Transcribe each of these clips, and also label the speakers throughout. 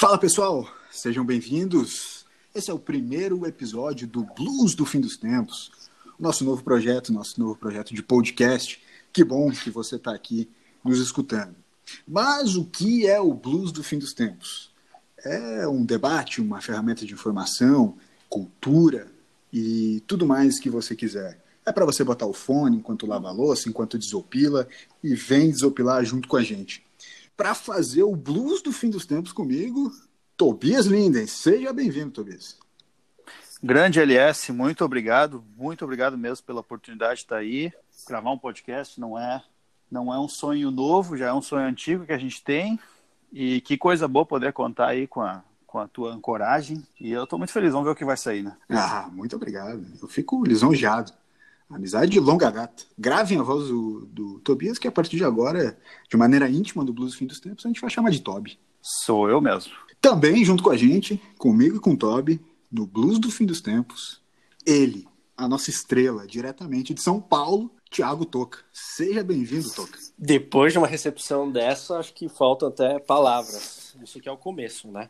Speaker 1: Fala pessoal, sejam bem-vindos. Esse é o primeiro episódio do Blues do Fim dos Tempos, nosso novo projeto, nosso novo projeto de podcast. Que bom que você está aqui nos escutando. Mas o que é o Blues do Fim dos Tempos? É um debate, uma ferramenta de informação, cultura e tudo mais que você quiser. É para você botar o fone enquanto lava a louça, enquanto desopila e vem desopilar junto com a gente para fazer o blues do fim dos tempos comigo, Tobias Linden. Seja bem-vindo, Tobias.
Speaker 2: Grande LS, muito obrigado, muito obrigado mesmo pela oportunidade de estar aí. Gravar um podcast não é não é um sonho novo, já é um sonho antigo que a gente tem. E que coisa boa poder contar aí com a, com a tua ancoragem. E eu estou muito feliz, vamos ver o que vai sair, né?
Speaker 1: Ah, muito obrigado. Eu fico lisonjeado. Amizade de longa data. Gravem a voz do, do, Tobias, que a partir de agora, de maneira íntima do Blues Fim dos Tempos, a gente vai chamar de Toby.
Speaker 2: Sou eu mesmo.
Speaker 1: Também, junto com a gente, comigo e com o Toby, no Blues do Fim dos Tempos, ele, a nossa estrela, diretamente de São Paulo, Tiago Toca. Seja bem-vindo, Toca.
Speaker 3: Depois de uma recepção dessa, acho que faltam até palavras. Isso aqui é o começo, né?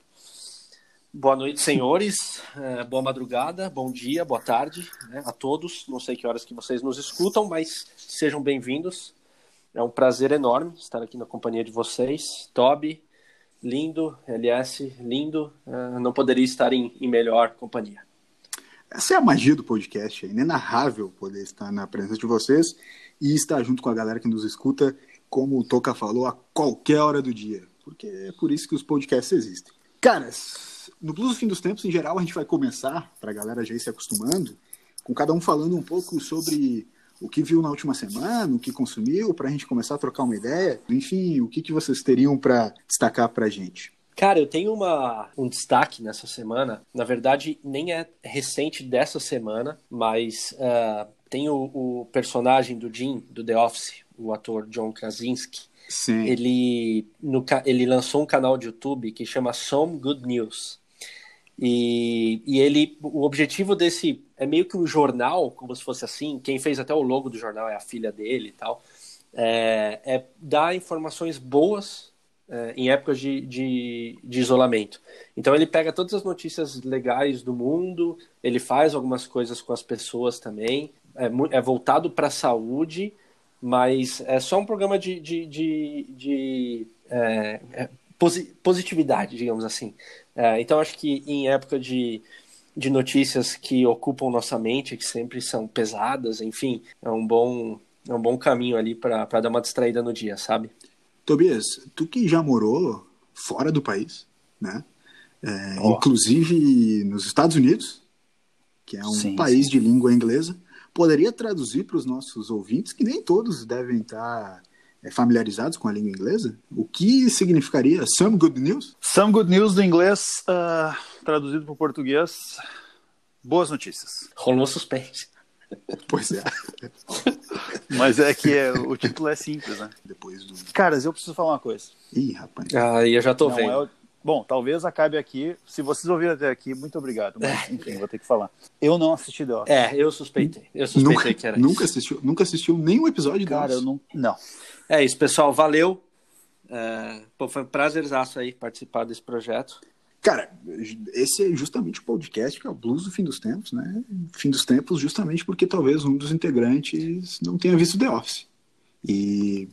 Speaker 3: Boa noite, senhores. É, boa madrugada, bom dia, boa tarde né, a todos. Não sei que horas que vocês nos escutam, mas sejam bem-vindos. É um prazer enorme estar aqui na companhia de vocês. Toby, lindo, LS, lindo. É, não poderia estar em, em, melhor companhia.
Speaker 1: Essa é a magia do podcast. É inenarrável poder estar na presença de vocês e estar junto com a galera que nos escuta, como o Toca falou, a qualquer hora do dia. Porque é por isso que os podcasts existem. Caras, no Blues do Fim dos Tempos, em geral, a gente vai começar, para a galera já ir se acostumando, com cada um falando um pouco sobre o que viu na última semana, o que consumiu, para a gente começar a trocar uma ideia. Enfim, o que, que vocês teriam para destacar para a gente?
Speaker 3: Cara, eu tenho uma, um destaque nessa semana. Na verdade, nem é recente dessa semana, mas uh, tem o, o, personagem do Jim, do The Office, o ator John Krasinski. Sim. Ele, no, ele lançou um canal de YouTube que chama Some Good News. E, e ele, o objetivo desse é meio que um jornal, como se fosse assim. Quem fez até o logo do jornal é a filha dele e tal. É, é dar informações boas é, em épocas de, de, de, isolamento. Então ele pega todas as notícias legais do mundo, ele faz algumas coisas com as pessoas também. É, é voltado para a saúde, mas é só um programa de, de, de, de é, é positividade, digamos assim. É, então, acho que em época de, de notícias que ocupam nossa mente, que sempre são pesadas, enfim, é um bom, é um bom caminho ali para dar uma distraída no dia, sabe?
Speaker 1: Tobias, tu que já morou fora do país, né? É, oh. Inclusive nos Estados Unidos, que é um sim, país sim. de língua inglesa, poderia traduzir para os nossos ouvintes, que nem todos devem estar é, familiarizados com a língua inglesa, o que significaria some good news?
Speaker 2: Some good news do inglês, uh, traduzido para o português, boas notícias.
Speaker 3: Rolou suspense.
Speaker 1: Pois é.
Speaker 2: Mas é que é, o título é simples, né?
Speaker 1: Depois do...
Speaker 2: Caras, eu preciso falar uma coisa.
Speaker 1: Ih, rapaz.
Speaker 3: Ah, eu já tô Não vendo. É o...
Speaker 2: Bom, talvez acabe aqui. Se vocês ouviram até aqui, muito obrigado. Mas, enfim, vou ter que falar. Eu não assisti The Office.
Speaker 3: É, eu suspeitei. Eu suspeitei
Speaker 1: nunca,
Speaker 3: que era
Speaker 1: nunca isso. Assistiu, nunca assistiu nenhum episódio
Speaker 2: Cara, eu não. Não.
Speaker 3: É isso, pessoal. Valeu. É, pô, foi um prazerzaço aí participar desse projeto.
Speaker 1: Cara, esse é justamente o podcast que é o Blues do Fim dos Tempos, né? Fim dos Tempos, justamente porque talvez um dos integrantes não tenha visto The Office. E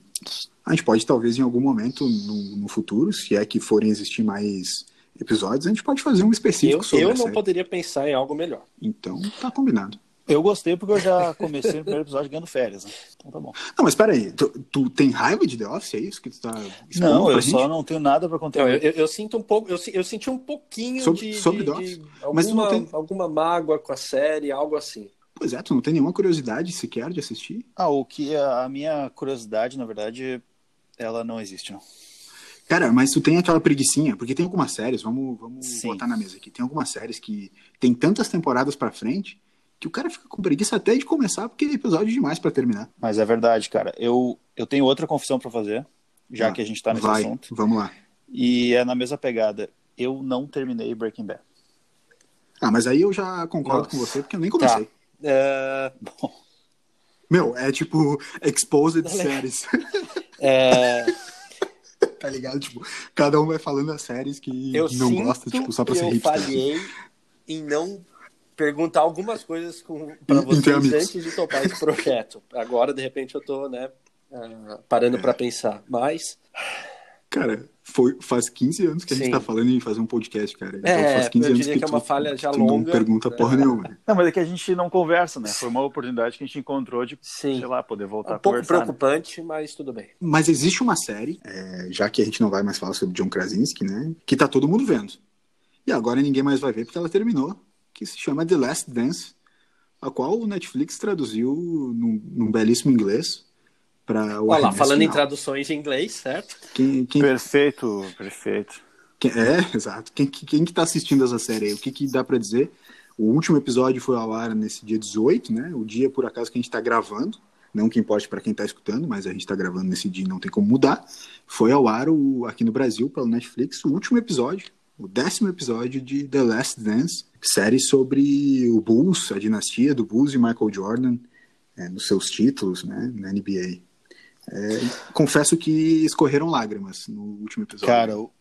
Speaker 1: a gente pode, talvez, em algum momento no, no futuro, se é que forem existir mais episódios, a gente pode fazer um específico
Speaker 3: eu,
Speaker 1: sobre
Speaker 3: Eu não série. poderia pensar em algo melhor.
Speaker 1: Então, tá combinado.
Speaker 2: Eu gostei porque eu já comecei no primeiro episódio ganhando férias, né? Então tá bom.
Speaker 1: Não, mas peraí, tu, tu tem raiva de The Office? É isso que tu tá
Speaker 2: Não, eu gente? só não tenho nada pra contar.
Speaker 3: Eu, eu, eu, sinto um pouco, eu, eu senti um pouquinho
Speaker 1: sobre,
Speaker 3: de,
Speaker 1: sobre
Speaker 3: de,
Speaker 1: The Office.
Speaker 3: De alguma, mas tu não tem... alguma mágoa com a série, algo assim.
Speaker 1: Pois é, tu não tem nenhuma curiosidade sequer de assistir?
Speaker 2: Ah, o que a, a minha curiosidade, na verdade, ela não existe, não.
Speaker 1: Cara, mas tu tem aquela preguiçinha, porque tem algumas séries, vamos, vamos botar na mesa aqui, tem algumas séries que tem tantas temporadas pra frente que o cara fica com preguiça até de começar, porque é episódio demais para terminar.
Speaker 2: Mas é verdade, cara. Eu, eu tenho outra confissão para fazer, já ah, que a gente tá nesse
Speaker 1: vai,
Speaker 2: assunto.
Speaker 1: Vamos lá.
Speaker 2: E é na mesma pegada. Eu não terminei Breaking Bad.
Speaker 1: Ah, mas aí eu já concordo Nossa. com você, porque eu nem comecei. Tá.
Speaker 3: É... Bom.
Speaker 1: Meu, é tipo Exposed Séries.
Speaker 3: É...
Speaker 1: tá ligado? Tipo, cada um vai falando as séries que
Speaker 3: Eu
Speaker 1: não gosta, tipo, só pra ser
Speaker 3: eu
Speaker 1: hipster. assim.
Speaker 3: falhei em não perguntar algumas coisas com, pra vocês
Speaker 1: amigos.
Speaker 3: antes de topar esse projeto. Agora, de repente, eu tô, né, ah, parando pra pensar. Mas,
Speaker 1: Cara, foi, faz 15 anos que a gente
Speaker 3: Sim.
Speaker 1: tá falando em fazer um podcast, cara. Então
Speaker 3: É,
Speaker 1: faz 15
Speaker 3: eu
Speaker 1: anos
Speaker 3: diria
Speaker 1: que,
Speaker 3: que é
Speaker 1: tu,
Speaker 3: uma falha já
Speaker 1: tu
Speaker 3: longa,
Speaker 1: não pergunta
Speaker 3: né?
Speaker 1: porra nenhuma. né?
Speaker 2: Não, mas é que a gente não conversa, né? Foi uma oportunidade que a gente encontrou de,
Speaker 3: sim,
Speaker 2: sei lá, poder
Speaker 3: é
Speaker 2: voltar
Speaker 3: um
Speaker 2: a
Speaker 3: pouco
Speaker 2: conversar. né?
Speaker 3: preocupante, mas tudo bem.
Speaker 1: Mas existe uma série, é, já que a gente não vai mais falar sobre John Krasinski, né? Que tá todo mundo vendo. E agora ninguém mais vai ver porque ela terminou, que se chama The Last Dance, a qual o Netflix traduziu num, num belíssimo inglês para o
Speaker 3: Olha lá, falando em
Speaker 1: final.
Speaker 3: traduções em inglês, certo?
Speaker 1: Quem, quem,
Speaker 2: Perfeito, perfeito.
Speaker 1: quem- é, exato. Quem, quem, quem que tá assistindo essa série aí? O que, que dá para dizer? O último episódio foi ao ar nesse dia 18, né? O dia, por acaso, que a gente tá gravando. Não que importe para quem tá escutando, mas a gente tá gravando nesse dia e não tem como mudar. Foi ao ar o, aqui no Brasil, pelo Netflix, o último episódio, o décimo episódio de The Last Dance, série sobre o Bulls, a dinastia do Bulls e Michael Jordan, é, nos seus títulos, né? Na NBA. É, confesso que escorreram lágrimas no último episódio.
Speaker 2: Cara, o,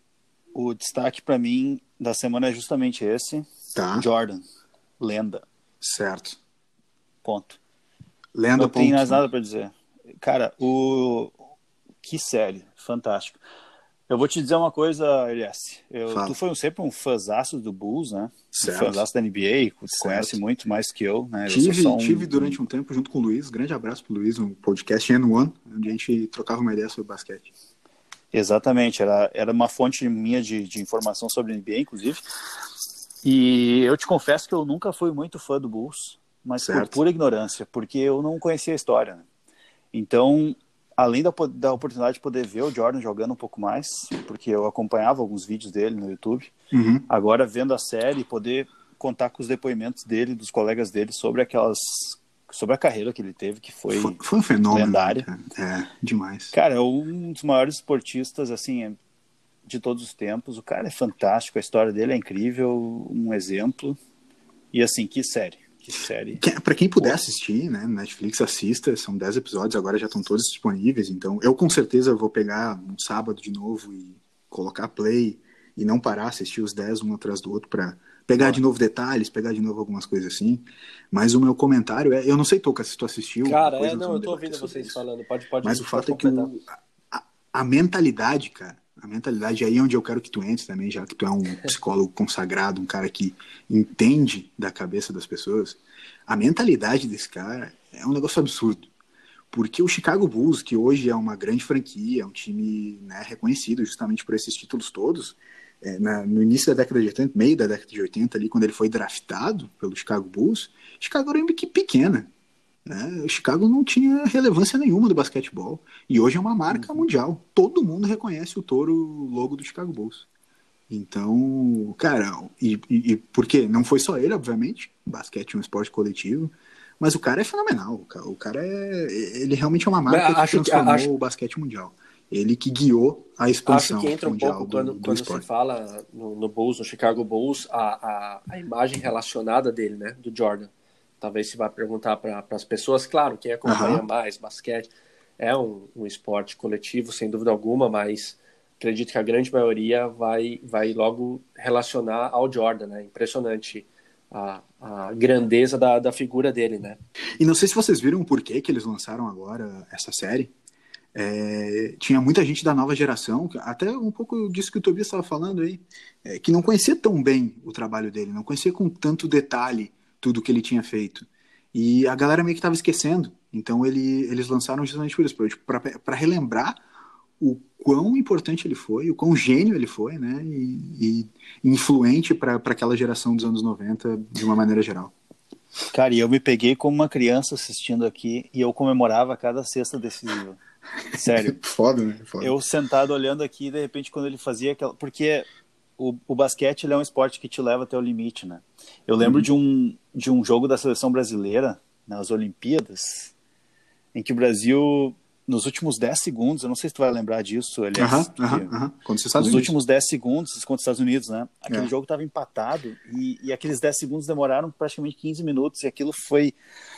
Speaker 2: o destaque pra mim da semana é justamente esse.
Speaker 1: tá,
Speaker 2: Jordan, lenda,
Speaker 1: certo.
Speaker 2: ponto.
Speaker 1: Lenda
Speaker 2: não tem
Speaker 1: ponto.
Speaker 2: mais nada pra dizer. Cara, o que série, fantástico. Eu vou te dizer uma coisa, Elias. Eu,
Speaker 1: Fala.
Speaker 2: tu foi sempre um fãzaço do Bulls, né?
Speaker 1: Certo.
Speaker 2: Um fãzaço da NBA, conhece muito mais que eu, né? Eu
Speaker 1: Tive,
Speaker 2: só um-
Speaker 1: tive durante um tempo junto com o Luiz, grande abraço pro Luiz, um podcast N1, onde a gente trocava uma ideia sobre basquete.
Speaker 2: Exatamente, era, era uma fonte minha de, de informação sobre NBA, inclusive. E eu te confesso que eu nunca fui muito fã do Bulls, mas por
Speaker 1: Certo.
Speaker 2: pura ignorância, porque eu não conhecia a história. né? Então, além da, da oportunidade de poder ver o Jordan jogando um pouco mais, porque eu acompanhava alguns vídeos dele no YouTube,
Speaker 1: Uhum.
Speaker 2: agora vendo a série, poder contar com os depoimentos dele, dos colegas dele, sobre aquelas. sobre a carreira que ele teve, que foi.
Speaker 1: Foi, foi um fenômeno.
Speaker 2: lendário.
Speaker 1: né, cara? É, demais.
Speaker 2: Cara, é um dos maiores esportistas, assim, de todos os tempos. O cara é fantástico, a história dele é incrível, um exemplo. E assim, que série, que série.
Speaker 1: Que- Pra quem puder assistir, né, Netflix assista, são 10 episódios, agora já estão todos disponíveis, então eu com certeza vou pegar um sábado de novo e colocar play e não parar, assistir os 10 um atrás do outro pra pegar de novo detalhes, pegar de novo algumas coisas assim. Mas o meu comentário é, eu não sei, Toca, se tu assistiu.
Speaker 3: Cara, é, não, eu tô ouvindo vocês
Speaker 1: isso.
Speaker 3: falando. Pode, pode
Speaker 1: Mas o fato é que o, a, a mentalidade, cara, a mentalidade aí é onde eu quero que tu entres também, já que tu é um psicólogo consagrado, um cara que entende da cabeça das pessoas. A mentalidade desse cara é um negócio absurdo. Porque o Chicago Bulls, que hoje é uma grande franquia, é um time né, reconhecido justamente por esses títulos todos, é, na- no início da década de 80, meio da década de 80, ali, quando ele foi draftado pelo Chicago Bulls, Chicago era uma equipe pequena. Né? O Chicago não tinha relevância nenhuma do basquetebol. E hoje é uma marca mundial. Todo mundo reconhece o touro logo do Chicago Bulls. Então, cara, e, e, e por quê? Não foi só ele, obviamente. O basquete é um esporte coletivo. Mas o cara é fenomenal. O ca- O cara é. Ele realmente é uma marca
Speaker 3: Mas
Speaker 1: que
Speaker 3: acho que-
Speaker 1: transformou
Speaker 3: acho-
Speaker 1: o basquete mundial. Ele que guiou a expansão
Speaker 3: Acho que entra um
Speaker 1: mundial
Speaker 3: pouco
Speaker 1: do,
Speaker 3: quando,
Speaker 1: do
Speaker 3: quando se
Speaker 1: esporte.
Speaker 3: fala no, no Bulls, no Chicago Bulls, a, a, a imagem relacionada dele, né, do Jordan. Talvez se vá perguntar para as pessoas, claro, quem acompanha
Speaker 1: Aham.
Speaker 3: mais basquete, é um, um esporte coletivo, sem dúvida alguma, mas acredito que a grande maioria vai, vai logo relacionar ao Jordan, né? Impressionante a, a grandeza da, da figura dele, né?
Speaker 1: E não sei se vocês viram o porquê que eles lançaram agora essa série. É, tinha muita gente da nova geração, até um pouco disso que o Tobias estava falando aí, é, que não conhecia tão bem o trabalho dele, não conhecia com tanto detalhe tudo que ele tinha feito. E a galera meio que estava esquecendo. Então ele, eles lançaram justamente por isso, para relembrar o quão importante ele foi, o quão gênio ele foi, né? E, e influente para aquela geração dos anos 90 de uma maneira geral.
Speaker 2: Cara, e eu me peguei como uma criança assistindo aqui e eu comemorava cada sexta decisiva. Sério.
Speaker 1: Foda, né? Foda.
Speaker 2: Eu sentado olhando aqui, de repente, quando ele fazia aquela. Porque o, o basquete é um esporte que te leva até o limite, né? Eu lembro
Speaker 1: Uhum.
Speaker 2: de, um, de um jogo da seleção brasileira, nas Olimpíadas, em que o Brasil nos últimos 10 segundos, eu não sei se tu vai lembrar disso, aliás,
Speaker 1: uh -huh, uh -huh, uh -huh. Quando você
Speaker 2: nos últimos 10 segundos contra os Estados Unidos, né? Aquele é. jogo estava empatado e, e, aqueles 10 segundos demoraram praticamente 15 minutos e aquilo foi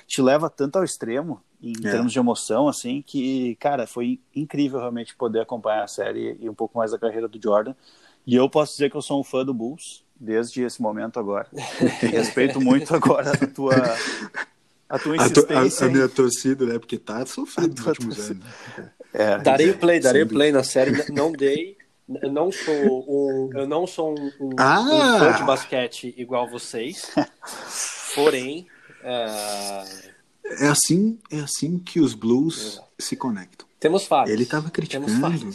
Speaker 2: te leva tanto ao extremo em é. termos de emoção, assim, que, cara, foi incrível realmente poder acompanhar a série e um pouco mais a carreira do Jordan. E eu posso dizer que eu sou um fã do Bulls desde esse momento agora. Respeito muito agora a tua a tua
Speaker 1: insistência. A, a, a minha torcida, né? Porque tá sofrendo nos últimos torcida. anos.
Speaker 3: É, darei o play, darei o play na série, não dei. Eu não sou um, eu não sou um, um, ah! um fã de basquete igual vocês. Porém,
Speaker 1: é... é assim, é assim que os Blues se conectam.
Speaker 3: Temos fatos.
Speaker 1: Ele estava criticando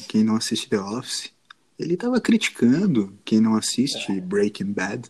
Speaker 1: quem não assiste The Office. Ele estava criticando quem não assiste é. Breaking Bad.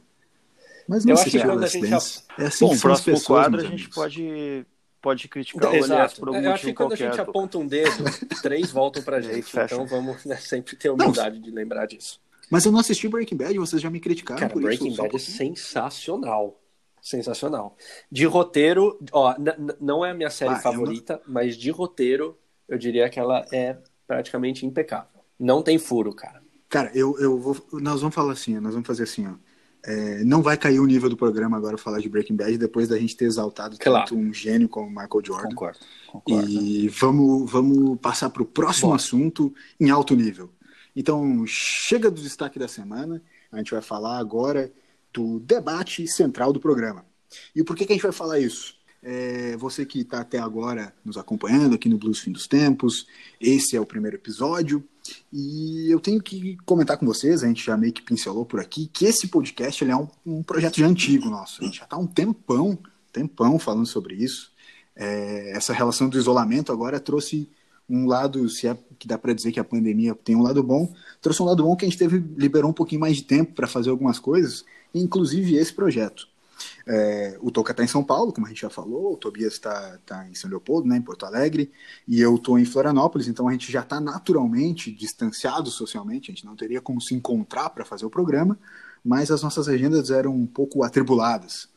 Speaker 1: Mas não eu acho que quando a gente é assim
Speaker 2: Bom, que próximo pessoas, quadro a gente pode pode criticar
Speaker 3: Exato. o aliás por algum Eu acho que quando a gente aponta um dedo, três voltam pra gente. então vamos né, sempre ter humildade não. de lembrar disso.
Speaker 1: Mas eu não assisti Breaking Bad, vocês já me criticaram
Speaker 3: Cara,
Speaker 1: por
Speaker 3: Breaking
Speaker 1: isso.
Speaker 3: Bad é sensacional. Sensacional. De roteiro, ó, não é a minha série ah, favorita, é uma... mas de roteiro, eu diria que ela é praticamente impecável. Não tem furo, cara.
Speaker 1: Cara, eu, eu vou. Nós vamos falar assim, nós vamos fazer assim, ó. É, não vai cair o nível do programa agora falar de Breaking Bad depois da gente ter exaltado claro. tanto um gênio como Michael Jordan.
Speaker 2: Concordo. concordo
Speaker 1: e vamos, vamos passar para o próximo Bom. assunto em alto nível. Então, chega do destaque da semana. A gente vai falar agora do debate central do programa. E por que, que a gente vai falar isso? É, você que está até agora nos acompanhando aqui no Blues Fim dos Tempos, esse é o primeiro episódio. E eu tenho que comentar com vocês, a gente já meio que pincelou por aqui, que esse podcast ele é um, um projeto já antigo nosso. A gente já está um tempão, tempão falando sobre isso. É, essa relação do isolamento agora trouxe um lado, se é que dá para dizer que a pandemia tem um lado bom, trouxe um lado bom que a gente teve liberou um pouquinho mais de tempo para fazer algumas coisas, inclusive esse projeto. É, o Toca está em São Paulo, como a gente já falou, o Tobias está tá em São Leopoldo, né, em Porto Alegre, e eu estou em Florianópolis, então a gente já está naturalmente distanciado socialmente, a gente não teria como se encontrar para fazer o programa, mas as nossas agendas eram um pouco atribuladas.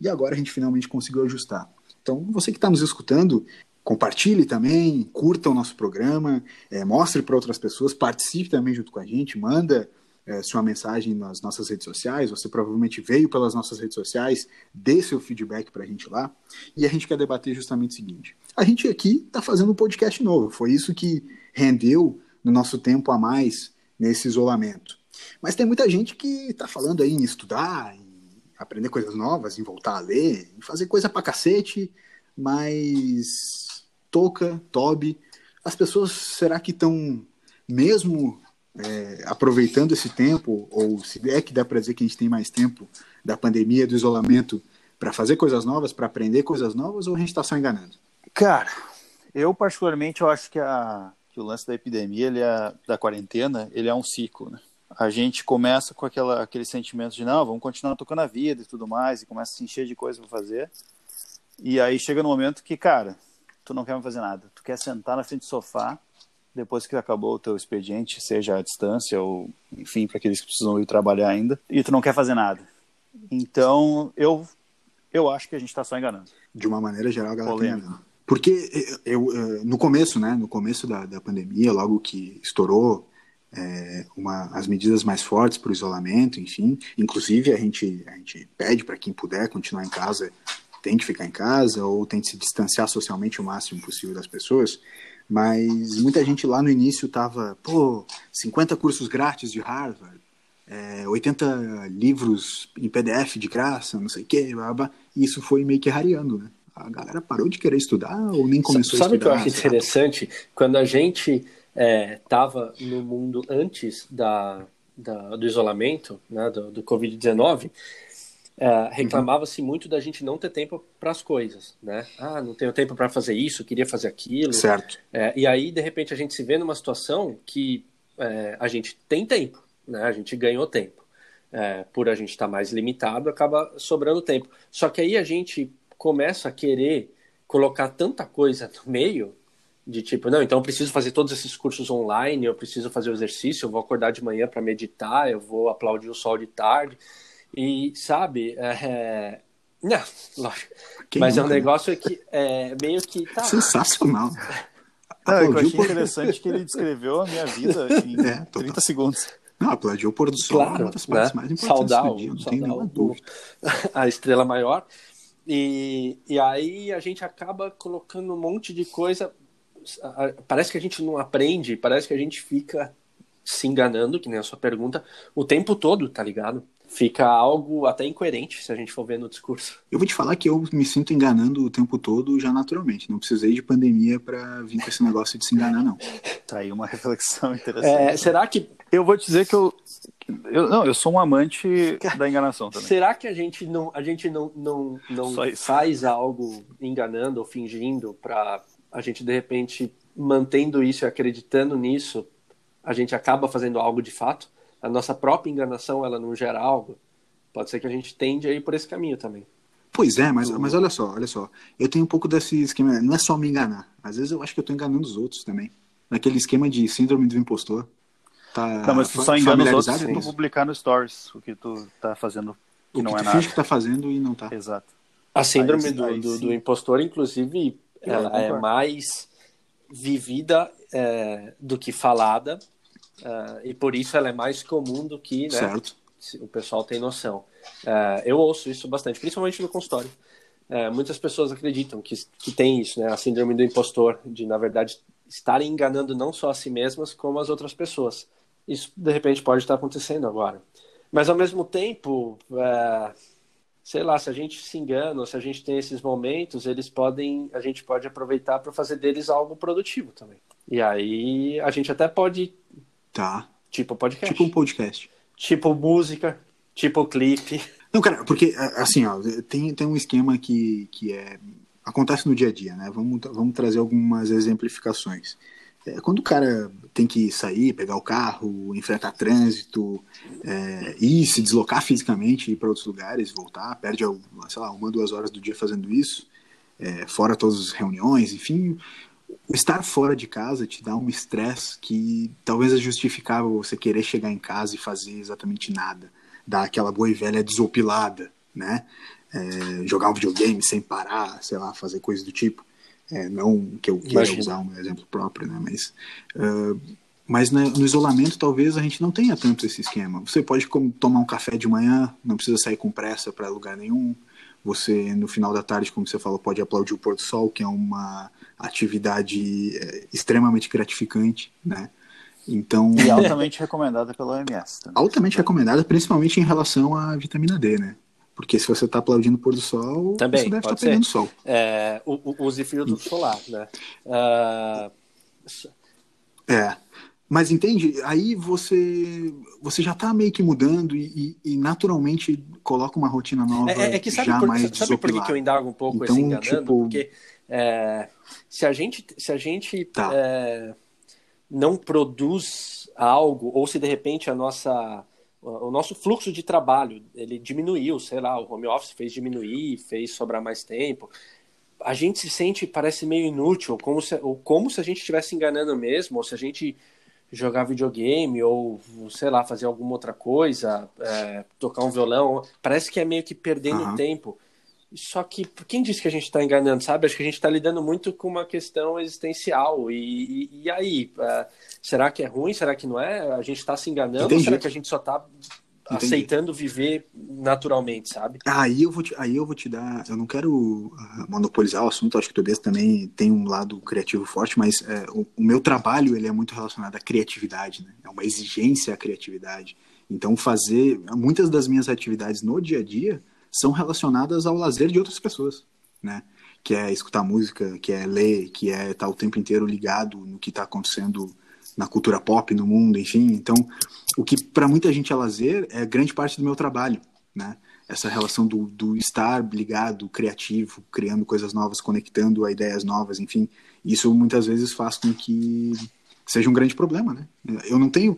Speaker 1: E agora a gente finalmente conseguiu ajustar. Então, você que está nos escutando, compartilhe também, curta o nosso programa, é, mostre para outras pessoas, participe também junto com a gente, manda é, sua mensagem nas nossas redes sociais, você provavelmente veio pelas nossas redes sociais, dê seu feedback para a gente lá. E a gente quer debater justamente o seguinte: a gente aqui está fazendo um podcast novo, foi isso que rendeu no nosso tempo a mais nesse isolamento. Mas tem muita gente que está falando aí em estudar, em aprender coisas novas, em voltar a ler, em fazer coisa pra cacete, mas Toca, Toby, as pessoas será que estão mesmo é, aproveitando esse tempo, ou se é que dá para dizer que a gente tem mais tempo da pandemia, do isolamento, para fazer coisas novas, para aprender coisas novas, ou a gente está só enganando?
Speaker 2: Cara, eu particularmente eu acho que, a, que o lance da epidemia, ele é, da quarentena, ele é um ciclo, né? A gente começa com aquela, aquele sentimento de não, vamos continuar tocando a vida e tudo mais, e começa a se encher de coisa para fazer. E aí chega no momento que, cara, tu não quer mais fazer nada. Tu quer sentar na frente do sofá depois que acabou o teu expediente, seja à distância ou, enfim, para aqueles que precisam ir trabalhar ainda, e tu não quer fazer nada. Então, eu eu acho que a gente está só enganando.
Speaker 1: De uma maneira geral, a galera tá enganando. Porque eu, eu, no começo, né, no começo da, da pandemia, logo que estourou é, uma, as medidas mais fortes para o isolamento, enfim, inclusive a gente, a gente pede para quem puder continuar em casa, tem que ficar em casa ou tem que se distanciar socialmente o máximo possível das pessoas. Mas muita gente lá no início tava, pô, 50 cursos grátis de Harvard, é, 80 livros em PDF de graça, não sei o quê, blá, blá, e isso foi meio que rareando, né? A galera parou de querer estudar ou nem começou
Speaker 3: Sabe
Speaker 1: a estudar. Sabe o
Speaker 3: que eu acho interessante? Quando a gente estava é, no mundo antes da, da, do isolamento, né, do, do Covid-19, é, reclamava-se uhum. muito da gente não ter tempo para as coisas, né? Ah, não tenho tempo para fazer isso, queria fazer aquilo.
Speaker 1: Certo.
Speaker 3: É, e aí, de repente, a gente se vê numa situação que é, a gente tem tempo, né? A gente ganhou tempo. É, por a gente estar tá mais limitado, acaba sobrando tempo. Só que aí a gente começa a querer colocar tanta coisa no meio de tipo, não, então eu preciso fazer todos esses cursos online, eu preciso fazer o exercício, eu vou acordar de manhã para meditar, eu vou aplaudir o sol de tarde. E, sabe, é... é não, lógico. Quem Mas nunca, é um né? negócio que é meio que. Tá,
Speaker 1: Sensacional.
Speaker 2: Não, eu achei interessante que ele descreveu a minha vida em é, 30 segundos.
Speaker 1: Não, aplaudir o pôr do sol
Speaker 3: claro,
Speaker 1: é uma das partes né? mais importantes
Speaker 3: saudar,
Speaker 1: do dia, não tem nenhuma
Speaker 3: dúvida. A estrela maior. E, e aí a gente acaba colocando um monte de coisa. Parece que a gente não aprende, parece que a gente fica se enganando, que nem a sua pergunta, o tempo todo, tá ligado? Fica algo até incoerente se a gente for ver no discurso.
Speaker 1: Eu vou te falar que eu me sinto enganando o tempo todo já naturalmente. Não precisei de pandemia para vir com esse negócio de se enganar, não.
Speaker 2: Tá aí uma reflexão interessante.
Speaker 3: É, será que.
Speaker 2: Eu vou te dizer que eu, eu. Não, eu sou um amante da enganação também.
Speaker 3: Será que a gente não, a gente não, não, não faz algo enganando ou fingindo para a gente, de repente, mantendo isso e acreditando nisso, a gente acaba fazendo algo de fato, a nossa própria enganação ela não gera algo, pode ser que a gente tende a ir por esse caminho também.
Speaker 1: Pois é, mas, mas olha só, olha só. Eu tenho um pouco desse esquema, não é só me enganar. Às vezes eu acho que eu estou enganando os outros também. Naquele esquema de síndrome do impostor. Tá
Speaker 2: não, mas tu só engana os outros se tu publicar no Stories o que tu tá fazendo
Speaker 1: que
Speaker 2: o
Speaker 1: não
Speaker 2: que
Speaker 1: é
Speaker 2: tu nada.
Speaker 1: finge que tá fazendo e não tá.
Speaker 2: Exato.
Speaker 3: A síndrome aí, do, aí, do, do, impostor, inclusive, ela é mais vivida é, do que falada Uh, e por isso ela é mais comum do que né, o pessoal tem noção. Uh, eu ouço isso bastante, principalmente no consultório. Uh, muitas pessoas acreditam que, que tem isso, né, a síndrome do impostor, de na verdade estarem enganando não só a si mesmas, como as outras pessoas. Isso de repente pode estar acontecendo agora. Mas ao mesmo tempo, sei lá, se a gente se engana, ou se a gente tem esses momentos, eles podem, a gente pode aproveitar para fazer deles algo produtivo também. E aí a gente até pode
Speaker 1: Tá.
Speaker 3: Tipo podcast.
Speaker 1: Tipo um podcast.
Speaker 3: Tipo música, tipo clipe.
Speaker 1: Não, cara, porque assim, ó, tem, tem um esquema que, que é acontece no dia a dia, né? Vamos, vamos trazer algumas exemplificações. É, quando o cara tem que sair, pegar o carro, enfrentar trânsito, é, ir se deslocar fisicamente, ir para outros lugares, voltar, perde, sei lá, uma, duas horas do dia fazendo isso, é, fora todas as reuniões, enfim, o estar fora de casa te dá um estresse que talvez é justificável você querer chegar em casa e fazer exatamente nada, dar aquela boa e velha desopilada, né? É, jogar um videogame sem parar, sei lá, fazer coisas do tipo. É, não que eu queira Imagina. usar um exemplo próprio, né? Mas, uh, mas né, no isolamento talvez a gente não tenha tanto esse esquema. Você pode tomar um café de manhã, não precisa sair com pressa para lugar nenhum. Você, no final da tarde, como você falou, pode aplaudir o pôr do sol, que é uma atividade é, extremamente gratificante, né? Então,
Speaker 2: e altamente recomendada pela OMS. Também.
Speaker 1: Altamente recomendada, principalmente em relação à vitamina D, né? Porque se você está aplaudindo o pôr do sol,
Speaker 3: também,
Speaker 1: você deve estar
Speaker 3: tá
Speaker 1: pegando sol.
Speaker 3: É, use filtro solar, né? Uh...
Speaker 1: É. Mas entende? Aí você você já está meio que mudando e, e, e, naturalmente coloca uma rotina nova.
Speaker 3: É, é que sabe, por, sabe por que eu indago um pouco então, esse enganando? Tipo... Porque é, se a gente, se a gente tá. é, não produz algo, ou se de repente a nossa, o nosso fluxo de trabalho ele diminuiu, sei lá, o home office fez diminuir, fez sobrar mais tempo, a gente se sente, parece meio inútil, como se, ou como se a gente estivesse enganando mesmo, ou se a gente jogar videogame ou, sei lá, fazer alguma outra coisa, é, tocar um violão, parece que é meio que perdendo uhum. tempo. Só que quem disse que a gente está enganando, sabe? Acho que a gente está lidando muito com uma questão existencial. E, e, e aí, uh, será que é ruim? Será que não é? A gente está se enganando Entendi. ou será que a gente só está aceitando viver naturalmente, sabe?
Speaker 1: Aí eu vou te, aí eu vou te dar. Eu não quero uh, monopolizar o assunto. Acho que o Tobias também tem um lado criativo forte, mas uh, o, o, meu trabalho ele é muito relacionado à criatividade, né? É uma exigência à criatividade. Então fazer muitas das minhas atividades no dia a dia são relacionadas ao lazer de outras pessoas, né? Que é escutar música, que é ler, que é estar o tempo inteiro ligado no que está acontecendo na cultura pop no mundo, enfim. Então, o que para muita gente é lazer é grande parte do meu trabalho, né? Essa relação do, do estar ligado, criativo, criando coisas novas, conectando a ideias novas, enfim. Isso muitas vezes faz com que seja um grande problema, né? Eu não tenho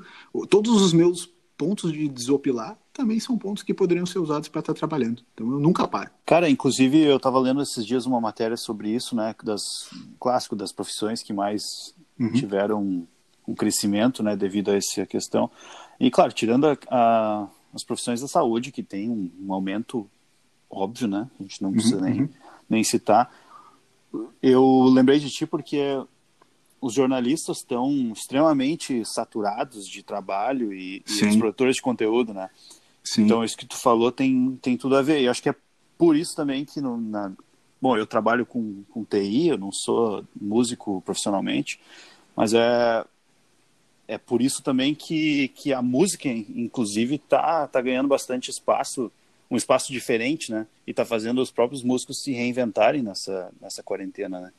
Speaker 1: todos os meus pontos de desopilar também são pontos que poderiam ser usados para estar tá trabalhando. Então eu nunca paro.
Speaker 2: Cara, inclusive eu estava lendo esses dias uma matéria sobre isso, né, das clássico das profissões que mais uhum. tiveram um crescimento, né, devido a essa questão. E claro, tirando a, a, as profissões da saúde que tem um, um, aumento óbvio, né? A gente não precisa uhum, nem, uhum. nem citar. Eu lembrei de ti porque os jornalistas estão extremamente saturados de trabalho e, e os produtores de conteúdo, né? Sim. Então, isso que tu falou tem, tem tudo a ver. E acho que é por isso também que, no, na... bom, eu trabalho com, com TI, eu não sou músico profissionalmente, mas é, é por isso também que, que a música, inclusive, tá, tá ganhando bastante espaço, um espaço diferente, né? E tá fazendo os próprios músicos se reinventarem nessa, nessa quarentena, né?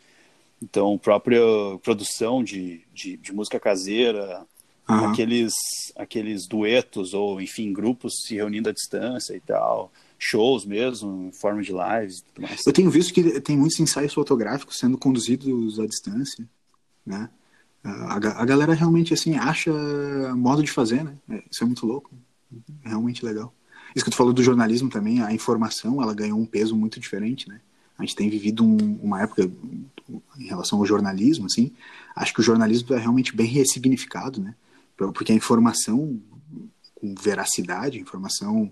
Speaker 2: Então, própria produção de, de, de música caseira, uhum. aqueles, aqueles duetos ou, enfim, grupos se reunindo à distância e tal, shows mesmo, em forma de lives e tudo mais.
Speaker 1: Eu tenho visto que tem muitos ensaios fotográficos sendo conduzidos à distância, né? A, a galera realmente, assim, acha modo de fazer, né? É, isso é muito louco. É realmente legal. Isso que tu falou do jornalismo também, a informação, ela ganhou um peso muito diferente, né? A gente tem vivido um, uma época em relação ao jornalismo, assim, acho que o jornalismo é realmente bem ressignificado, né? Porque a informação com veracidade, informação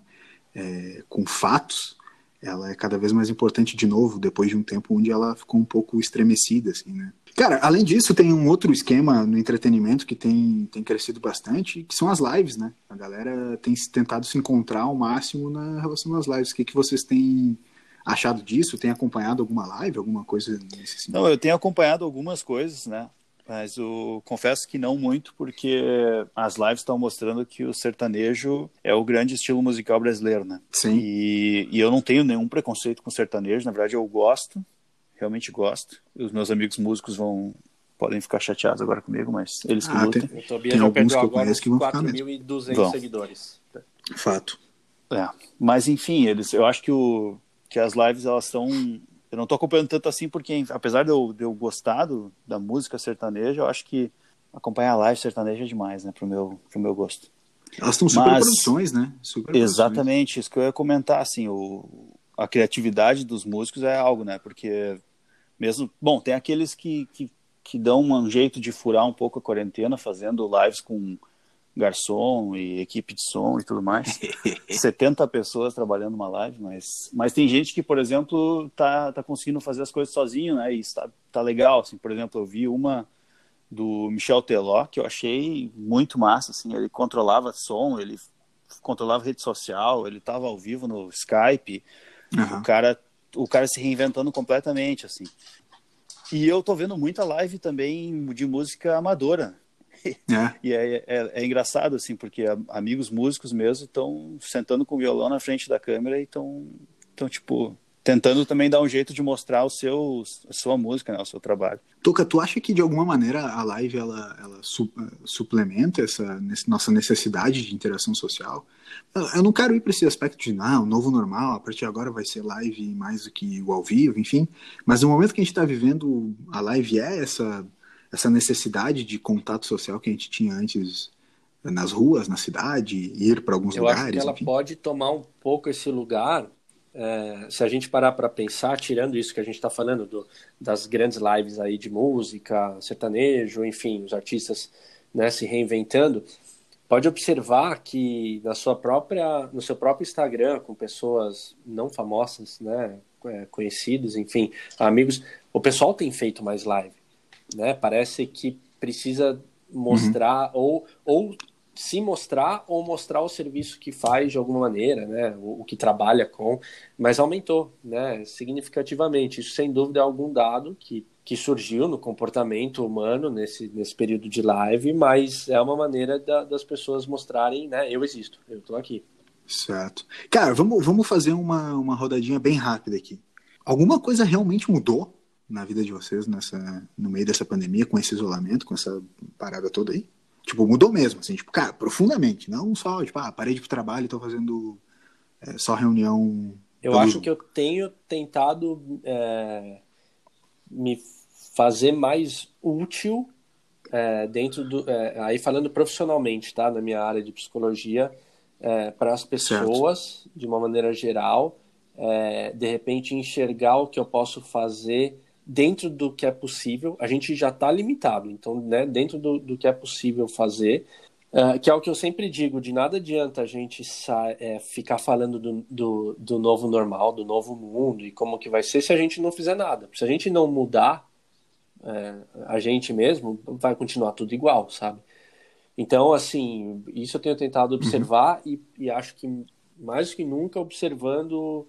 Speaker 1: é, com fatos, ela é cada vez mais importante de novo, depois de um tempo onde ela ficou um pouco estremecida, assim, né? Cara, além disso, tem um outro esquema no entretenimento que tem, tem crescido bastante, que são as lives, né? A galera tem tentado se encontrar ao máximo na relação às lives. O que, que vocês têm achado disso? Tem acompanhado alguma live, alguma coisa nesse sentido?
Speaker 2: Não, eu tenho acompanhado algumas coisas, né? Mas eu confesso que não muito, porque as lives estão mostrando que o sertanejo é o grande estilo musical brasileiro, né?
Speaker 1: Sim.
Speaker 2: E, e eu não tenho nenhum preconceito com sertanejo, na verdade eu gosto, realmente gosto. Os meus amigos músicos vão podem ficar chateados agora comigo, mas eles que ah, lutem.
Speaker 1: Tem, tem alguns que eu conheço que vão ficar mesmo.
Speaker 3: 4.200 seguidores.
Speaker 1: Fato.
Speaker 2: É, mas enfim, eles, eu acho que o que as lives elas estão eu não estou acompanhando tanto assim porque apesar de eu, de eu gostar do, da música sertaneja eu acho que acompanhar a live sertaneja é demais né pro meu pro meu gosto.
Speaker 1: Elas estão super Mas, produções né? Super
Speaker 2: exatamente isso que eu ia comentar assim o a criatividade dos músicos é algo né porque mesmo bom tem aqueles que, que que dão um jeito de furar um pouco a quarentena fazendo lives com garçom e equipe de som e tudo mais. 70 pessoas trabalhando uma live, mas, mas tem gente que, por exemplo, tá, tá conseguindo fazer as coisas sozinho, né? E está tá legal, assim, por exemplo, eu vi uma do Michel Teló que eu achei muito massa, assim, ele controlava som, ele controlava rede social, ele estava ao vivo no Skype, uhum. o cara o cara se reinventando completamente, assim. E eu tô vendo muita live também de música amadora, é. e é, é, é, engraçado, assim, porque amigos músicos mesmo estão sentando com o violão na frente da câmera e estão, tipo, tentando também dar um jeito de mostrar o seu, a sua música, né, o seu trabalho.
Speaker 1: Toca, tu acha que de alguma maneira a live ela, ela su, suplementa essa nossa necessidade de interação social? Eu não quero ir para esse aspecto de, não, o novo normal, a partir de agora vai ser live mais do que o ao vivo, enfim. Mas no momento que a gente está vivendo, a live é essa essa necessidade de contato social que a gente tinha antes nas ruas, na cidade, ir para alguns
Speaker 3: Eu
Speaker 1: lugares.
Speaker 3: Eu acho que ela
Speaker 1: enfim.
Speaker 3: pode tomar um pouco esse lugar, é, se a gente parar para pensar, tirando isso que a gente está falando do, das grandes lives aí de música, sertanejo, enfim, os artistas né, se reinventando, pode observar que na sua própria, no seu próprio Instagram, com pessoas não famosas, né, é, conhecidos, enfim, amigos, o pessoal tem feito mais live né? Parece que precisa mostrar uhum. ou, ou se mostrar ou mostrar o serviço que faz de alguma maneira, né? O, o, que trabalha com, mas aumentou, né? Significativamente. Isso sem dúvida é algum dado que, que surgiu no comportamento humano nesse, nesse período de live, mas é uma maneira da, das pessoas mostrarem, né? Eu existo, eu estou aqui.
Speaker 1: Certo. Cara, vamos, vamos fazer uma, uma rodadinha bem rápida aqui. Alguma coisa realmente mudou na vida de vocês nessa, no meio dessa pandemia, com esse isolamento, com essa parada toda aí? Tipo, mudou mesmo, assim, tipo, cara, profundamente. Não só, tipo, ah, parei de trabalho e tô fazendo é, só reunião.
Speaker 3: Eu pelo... acho que eu tenho tentado é, me fazer mais útil é, dentro do. É, aí falando profissionalmente, tá? Na minha área de psicologia, é, para as pessoas, certo. de uma maneira geral, é, de repente enxergar o que eu posso fazer dentro do que é possível, a gente já está limitado, então, né, dentro do, do que é possível fazer, uh, que é o que eu sempre digo, de nada adianta a gente é, ficar falando do, do, do, novo normal, do novo mundo e como que vai ser se a gente não fizer nada. Se a gente não mudar, é, a gente mesmo, vai continuar tudo igual, sabe? Então, assim, isso eu tenho tentado uhum. observar uhum. e, e, acho que mais do que nunca observando,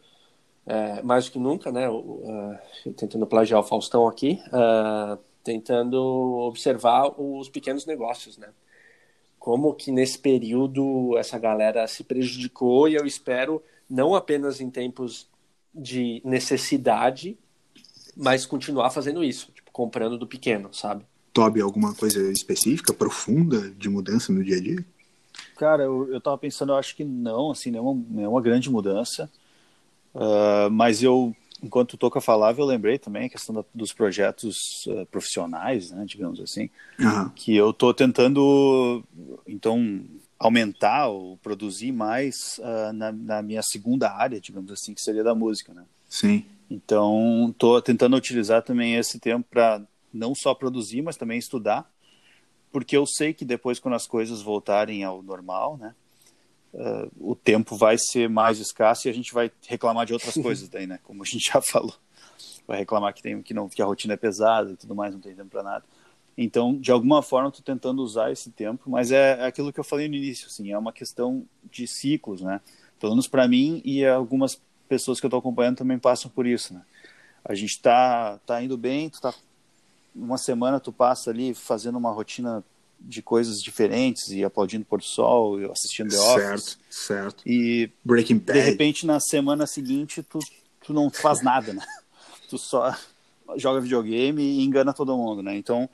Speaker 3: é, mais do que nunca, né, uh, tentando plagiar o Faustão aqui, uh, tentando observar os pequenos negócios, né? Como que nesse período essa galera se prejudicou e eu espero não apenas em tempos de necessidade, mas continuar fazendo isso, tipo, comprando do pequeno, sabe?
Speaker 1: Toby, alguma coisa específica, profunda de mudança no dia a dia?
Speaker 2: Cara, eu, eu tava pensando, eu acho que não, assim, não é uma, é uma grande mudança. Uh, mas eu, enquanto o Toca falava, eu lembrei também a questão da, dos projetos uh, profissionais, né, digamos assim, uhum. que eu tô tentando, então, aumentar ou produzir mais uh, na, na, minha segunda área, digamos assim, que seria da música, né?
Speaker 1: Sim.
Speaker 2: Então, tô tentando utilizar também esse tempo para não só produzir, mas também estudar, porque eu sei que depois, quando as coisas voltarem ao normal, né, uh, o tempo vai ser mais escasso e a gente vai reclamar de outras coisas daí, né, como a gente já falou. Vai reclamar que, tem, que, não, que a rotina é pesada e tudo mais, não tem tempo para nada. Então, de alguma forma, estou tentando usar esse tempo, mas é, é aquilo que eu falei no início, assim, é uma questão de ciclos, né? Pelo menos para mim e algumas pessoas que eu estou acompanhando também passam por isso, né? A gente está tá indo bem, tu está uma semana tu passa ali fazendo uma rotina de coisas diferentes e aplaudindo o pôr do sol, assistindo The Office.
Speaker 1: Certo, certo.
Speaker 2: E
Speaker 1: Breaking Bad.
Speaker 2: de repente na semana seguinte tu, tu não faz nada, né? Tu só joga videogame e engana todo mundo, né? Então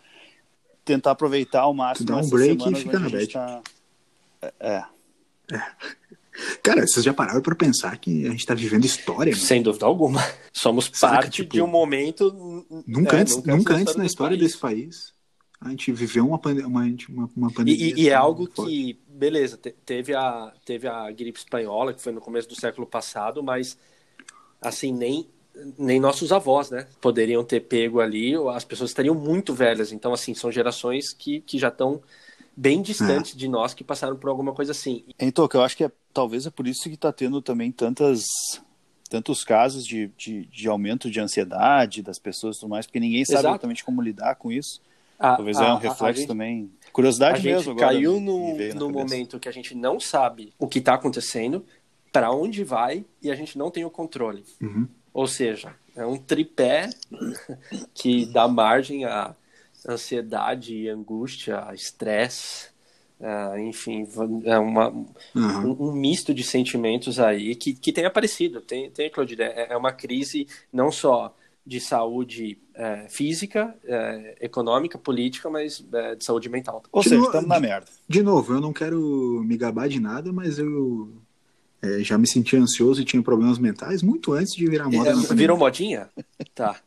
Speaker 2: tentar aproveitar ao máximo tu
Speaker 1: dá um break e fica na bad. Tá...
Speaker 2: É. é.
Speaker 1: é. Cara, vocês já pararam para pensar que a gente está vivendo história?
Speaker 3: Sem dúvida alguma. Somos Saca, parte tipo, de um momento.
Speaker 1: Nunca é, antes, nunca, nunca antes na história desse país. A gente viveu uma, uma, uma, uma pandemia.
Speaker 3: E, e é algo que, beleza, teve a, teve a gripe espanhola, que foi no começo do século passado, mas assim, nem, nem nossos avós, né? Poderiam ter pego ali, as pessoas estariam muito velhas. Então, assim, são gerações que, que já estão bem distantes é. de nós que passaram por alguma coisa assim.
Speaker 2: Então, que eu acho que é, talvez é por isso que está tendo também tantas tantos casos de, de, de, aumento de ansiedade das pessoas e tudo mais, porque ninguém sabe Exato. exatamente como lidar com isso. A, talvez a, é um reflexo gente, também. Curiosidade
Speaker 3: a
Speaker 2: mesmo.
Speaker 3: Gente caiu no, no momento que a gente não sabe o que está acontecendo, para onde vai e a gente não tem o controle.
Speaker 1: Uhum.
Speaker 3: Ou seja, é um tripé que dá margem a ansiedade, angústia, estresse, uh, enfim, é uma, uhum. um, um, misto de sentimentos aí que, que tem aparecido. Tem, tem Claudio, é, é uma crise não só de saúde é, física, é, econômica, política, mas é, de saúde mental.
Speaker 2: Ou de seja, estamos na merda.
Speaker 1: De novo, eu não quero me gabar de nada, mas eu é, já me sentia ansioso e tinha problemas mentais muito antes de virar moda.
Speaker 3: É, virou modinha? tá.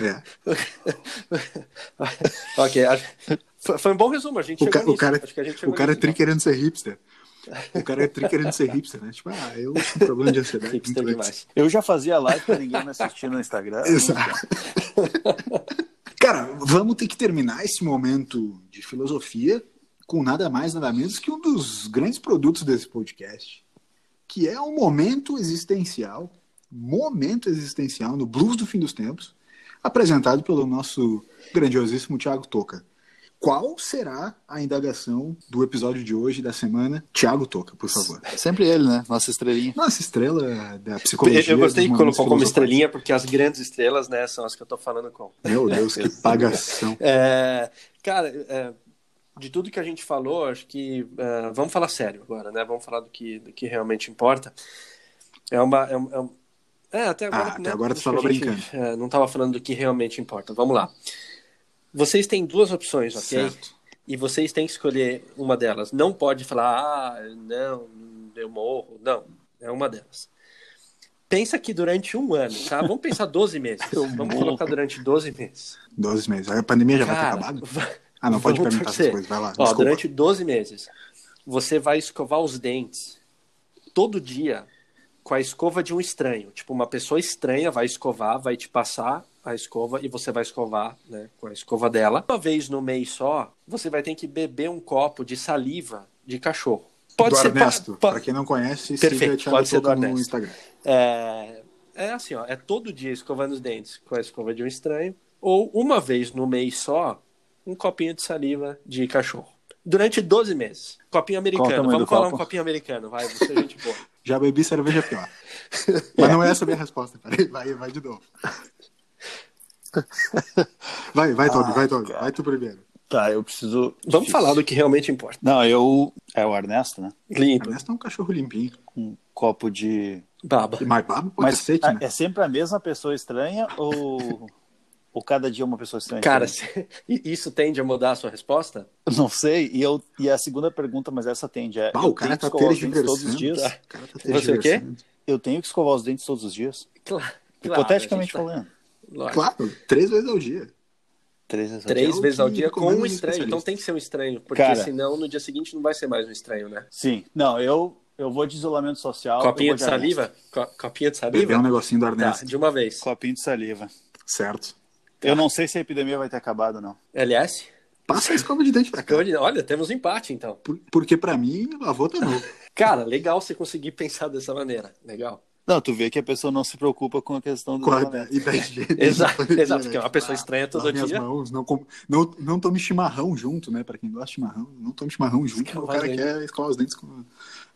Speaker 1: É.
Speaker 3: ok, foi um bom resumo, a gente
Speaker 1: o, ca o cara, o cara é tri querendo ser hipster. O cara é tri querendo ser hipster, né? Tipo, ah, eu tenho problema de ansiedade. hipster
Speaker 2: demais. Eu já fazia live pra ninguém me assistir no Instagram.
Speaker 1: Exato. cara, vamos ter que terminar esse momento de filosofia com nada mais, nada menos que um dos grandes produtos desse podcast, que é um momento existencial, momento existencial no blues do fim dos tempos, apresentado pelo nosso grandiosíssimo Tiago Toca. Qual será a indagação do episódio de hoje, da semana? Tiago Toca, por favor.
Speaker 2: Sempre ele, né? Nossa estrelinha.
Speaker 1: Nossa estrela da psicologia.
Speaker 3: Eu gostei que colocou como estrelinha, porque as grandes estrelas, né, são as que eu tô falando com.
Speaker 1: Meu Deus, que pagação.
Speaker 3: É, cara, é, de tudo que a gente falou, acho que. Uh, vamos falar sério agora, né? Vamos falar do que, do que realmente importa. É uma, é, é, é, até agora. Ah,
Speaker 1: até né, agora tu estava brincando.
Speaker 3: É, não estava falando do que realmente importa. Vamos lá. Vocês têm duas opções, ok?
Speaker 1: Certo.
Speaker 3: E vocês têm que escolher uma delas. Não pode falar, ah, não, eu morro. Não, é uma delas. Pensa que durante um ano, tá? Vamos pensar 12 meses. Vamos colocar durante 12 meses.
Speaker 1: 12 meses. A pandemia já Cara, vai ter acabado? Ah, não pode perguntar essas coisas. Vai lá. Ó,
Speaker 3: durante 12 meses, você vai escovar os dentes todo dia com a escova de um estranho. Tipo, uma pessoa estranha vai escovar, vai te passar a escova e você vai escovar né, com a escova dela. Uma vez no mês só, você vai ter que beber um copo de saliva de cachorro.
Speaker 1: Pode do ser Ernesto, para quem não conhece,
Speaker 3: Perfeito,
Speaker 1: siga
Speaker 3: pode ser do
Speaker 1: Instagram.
Speaker 3: É, é assim, ó, é todo dia escovando os dentes com a escova de um estranho ou uma vez no mês só, um copinho de saliva de cachorro. Durante 12 meses. Copinho americano. Vamos falar copo? um copinho americano, vai, você é gente boa.
Speaker 1: Já bebi cerveja pior. Mas não é essa a minha resposta, cara. Vai, vai de novo. Vai, vai, Toby, ah, vai, Toby. Vai tu primeiro.
Speaker 2: Tá, eu preciso.
Speaker 3: Vamos falar do que realmente importa.
Speaker 2: Não, eu. É o Ernesto, né?
Speaker 3: Limpo.
Speaker 1: O Ernesto é um cachorro limpinho.
Speaker 2: Um copo de.
Speaker 3: Baba.
Speaker 1: Mais baba Mas cacete,
Speaker 2: né? é sempre a mesma pessoa estranha ou. ou cada dia uma pessoa estranha?
Speaker 3: Cara, isso tende a mudar a sua resposta?
Speaker 2: Não sei. E, eu, e a segunda pergunta, mas essa tende. É,
Speaker 1: bah, o cara tá todos
Speaker 2: os dias. Tá.
Speaker 3: O cara tá Você o quê?
Speaker 2: Eu tenho que escovar os dentes todos os dias.
Speaker 3: Claro.
Speaker 2: Hipoteticamente claro, falando.
Speaker 1: Lógico. Claro, três vezes ao dia.
Speaker 3: Três vezes ao Três dia, vezes ao dia com um estranho. Então tem que ser um estranho, porque Cara, senão no dia seguinte não vai ser mais um estranho, né?
Speaker 2: Sim. Não, eu, eu vou de isolamento social.
Speaker 3: Copinha de, de saliva? Copinha de saliva?
Speaker 1: Beber um negocinho do Ernesto.
Speaker 3: Tá, de uma vez.
Speaker 2: Copinho de saliva.
Speaker 1: Certo.
Speaker 2: Eu não sei se a epidemia vai ter acabado, não.
Speaker 3: LS?
Speaker 1: Passa a escova de dente pra cá.
Speaker 3: Olha, temos empate, então.
Speaker 1: Por, porque para mim, lavou tá novo.
Speaker 3: Cara, legal você conseguir pensar dessa maneira. Legal.
Speaker 2: Não, tu vê que a pessoa não se preocupa com a questão do
Speaker 1: higiene.
Speaker 3: exato, exato, porque é uma pessoa estranha todo dia.
Speaker 1: Minhas mãos, não, não, não tome chimarrão junto, né? Pra quem gosta de chimarrão, não tome chimarrão junto, o cara quer escovar os dentes com...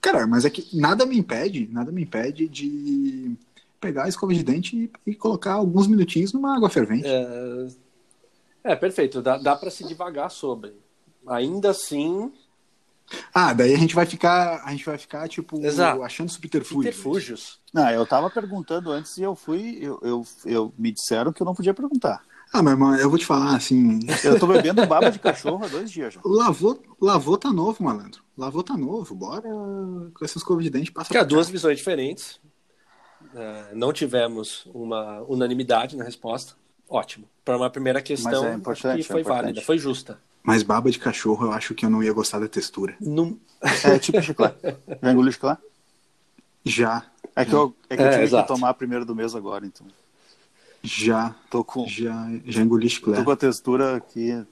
Speaker 1: Cara, mas é que nada me impede, nada me impede de pegar a escova de dente e, e colocar alguns minutinhos numa água fervente.
Speaker 3: É, é perfeito, dá, dá para se devagar sobre. Ainda assim,
Speaker 1: ah, daí a gente vai ficar, a gente vai ficar tipo Exato. achando subterfúgios.
Speaker 3: Subterfúgios.
Speaker 2: Não, eu tava perguntando antes e eu fui, eu, eu, eu me disseram que eu não podia perguntar.
Speaker 1: Ah, meu irmão, eu vou te falar assim.
Speaker 2: Eu tô bebendo baba de cachorro há dois dias já.
Speaker 1: Lavou, lavou tá novo, malandro. Lavou tá novo. Bora com essas escova de dente passa.
Speaker 3: Que há duas visões diferentes. Uh, não tivemos uma unanimidade na resposta. Ótimo. Para uma primeira questão, é importante, que foi é válida, foi justa.
Speaker 1: Mas baba de cachorro, eu acho que eu não ia gostar da textura.
Speaker 3: Não...
Speaker 2: É tipo chiclete. Já engoliu chiclete?
Speaker 1: Já.
Speaker 2: É que eu, é que eu é, tive exato. que tomar primeiro do mês agora, então.
Speaker 1: Já.
Speaker 2: Tô com...
Speaker 1: Já, já engoli chiclete.
Speaker 2: Tô com a textura aqui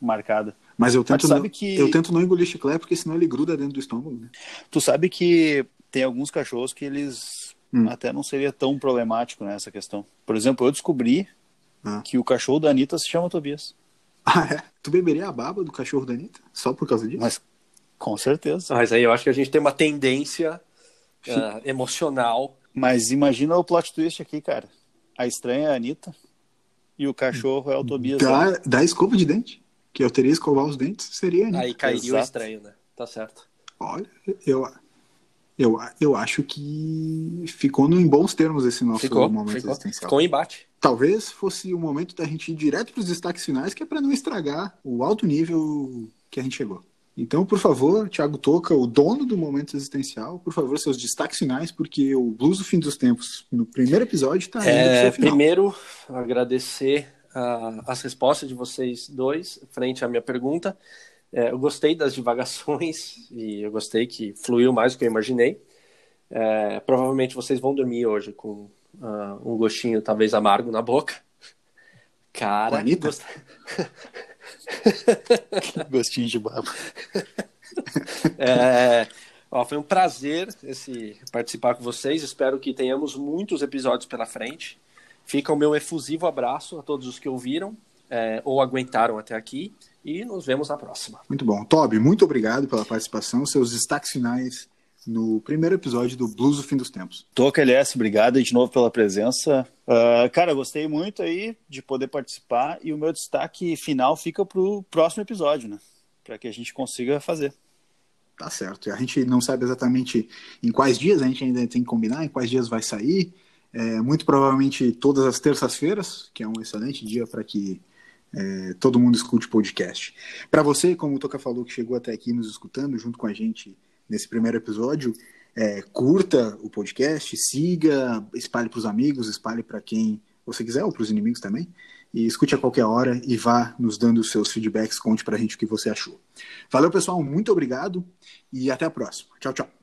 Speaker 2: marcada.
Speaker 1: Mas eu tento, Mas não, que... eu tento não engolir chiclete, porque senão ele gruda dentro do estômago, né?
Speaker 2: Tu sabe que tem alguns cachorros que eles hum. até não seria tão problemático nessa né, questão. Por exemplo, eu descobri ah. que o cachorro da Anitta se chama Tobias.
Speaker 1: Ah, é? Tu beberia a baba do cachorro da Anitta? Só por causa disso?
Speaker 2: Mas, com certeza.
Speaker 3: Mas aí eu acho que a gente tem uma tendência uh, emocional.
Speaker 2: Mas imagina o plot twist aqui, cara. A estranha é a Anitta e o cachorro é o Tobias.
Speaker 1: Da, da escova de dente. Que eu teria escovar os dentes, seria a Anitta.
Speaker 3: Aí cairia o estranho, né? Tá certo.
Speaker 1: Olha, eu, eu, eu acho que ficou em bons termos esse nosso
Speaker 3: ficou,
Speaker 1: momento
Speaker 3: ficou,
Speaker 1: existencial.
Speaker 3: Ficou embate.
Speaker 1: Talvez fosse o momento da gente ir direto para os destaques finais, que é para não estragar o alto nível que a gente chegou. Então, por favor, Thiago Toca, o dono do momento existencial, por favor, seus destaques finais, porque o Blues do Fim dos Tempos, no primeiro episódio, está
Speaker 3: é, Primeiro, agradecer uh, as respostas de vocês dois frente à minha pergunta. É, eu gostei das divagações e eu gostei que fluiu mais do que eu imaginei. É, provavelmente vocês vão dormir hoje com uh, um gostinho talvez amargo na boca. Cara,
Speaker 1: gost...
Speaker 2: gostinho de baba.
Speaker 3: é, ó, foi um prazer esse participar com vocês. Espero que tenhamos muitos episódios pela frente. Fica o meu efusivo abraço a todos os que ouviram é, ou aguentaram até aqui e nos vemos na próxima.
Speaker 1: Muito bom. Toby, muito obrigado pela participação. Seus destaques finais no primeiro episódio do Blues do Fim dos Tempos.
Speaker 2: Toca LS, obrigado de novo pela presença. Uh, cara, gostei muito aí de poder participar e o meu destaque final fica para o próximo episódio, né? Para que a gente consiga fazer.
Speaker 1: Tá certo. A gente não sabe exatamente em quais dias, a gente ainda tem que combinar em quais dias vai sair. É, muito provavelmente todas as terças-feiras, que é um excelente dia para que é, todo mundo escute podcast. Para você, como o Toca falou, que chegou até aqui nos escutando junto com a gente nesse primeiro episódio, é, curta o podcast, siga, espalhe para os amigos, espalhe para quem você quiser ou para os inimigos também. E escute a qualquer hora e vá nos dando os seus feedbacks, conte para a gente o que você achou. Valeu, pessoal, muito obrigado e até a próxima. Tchau, tchau.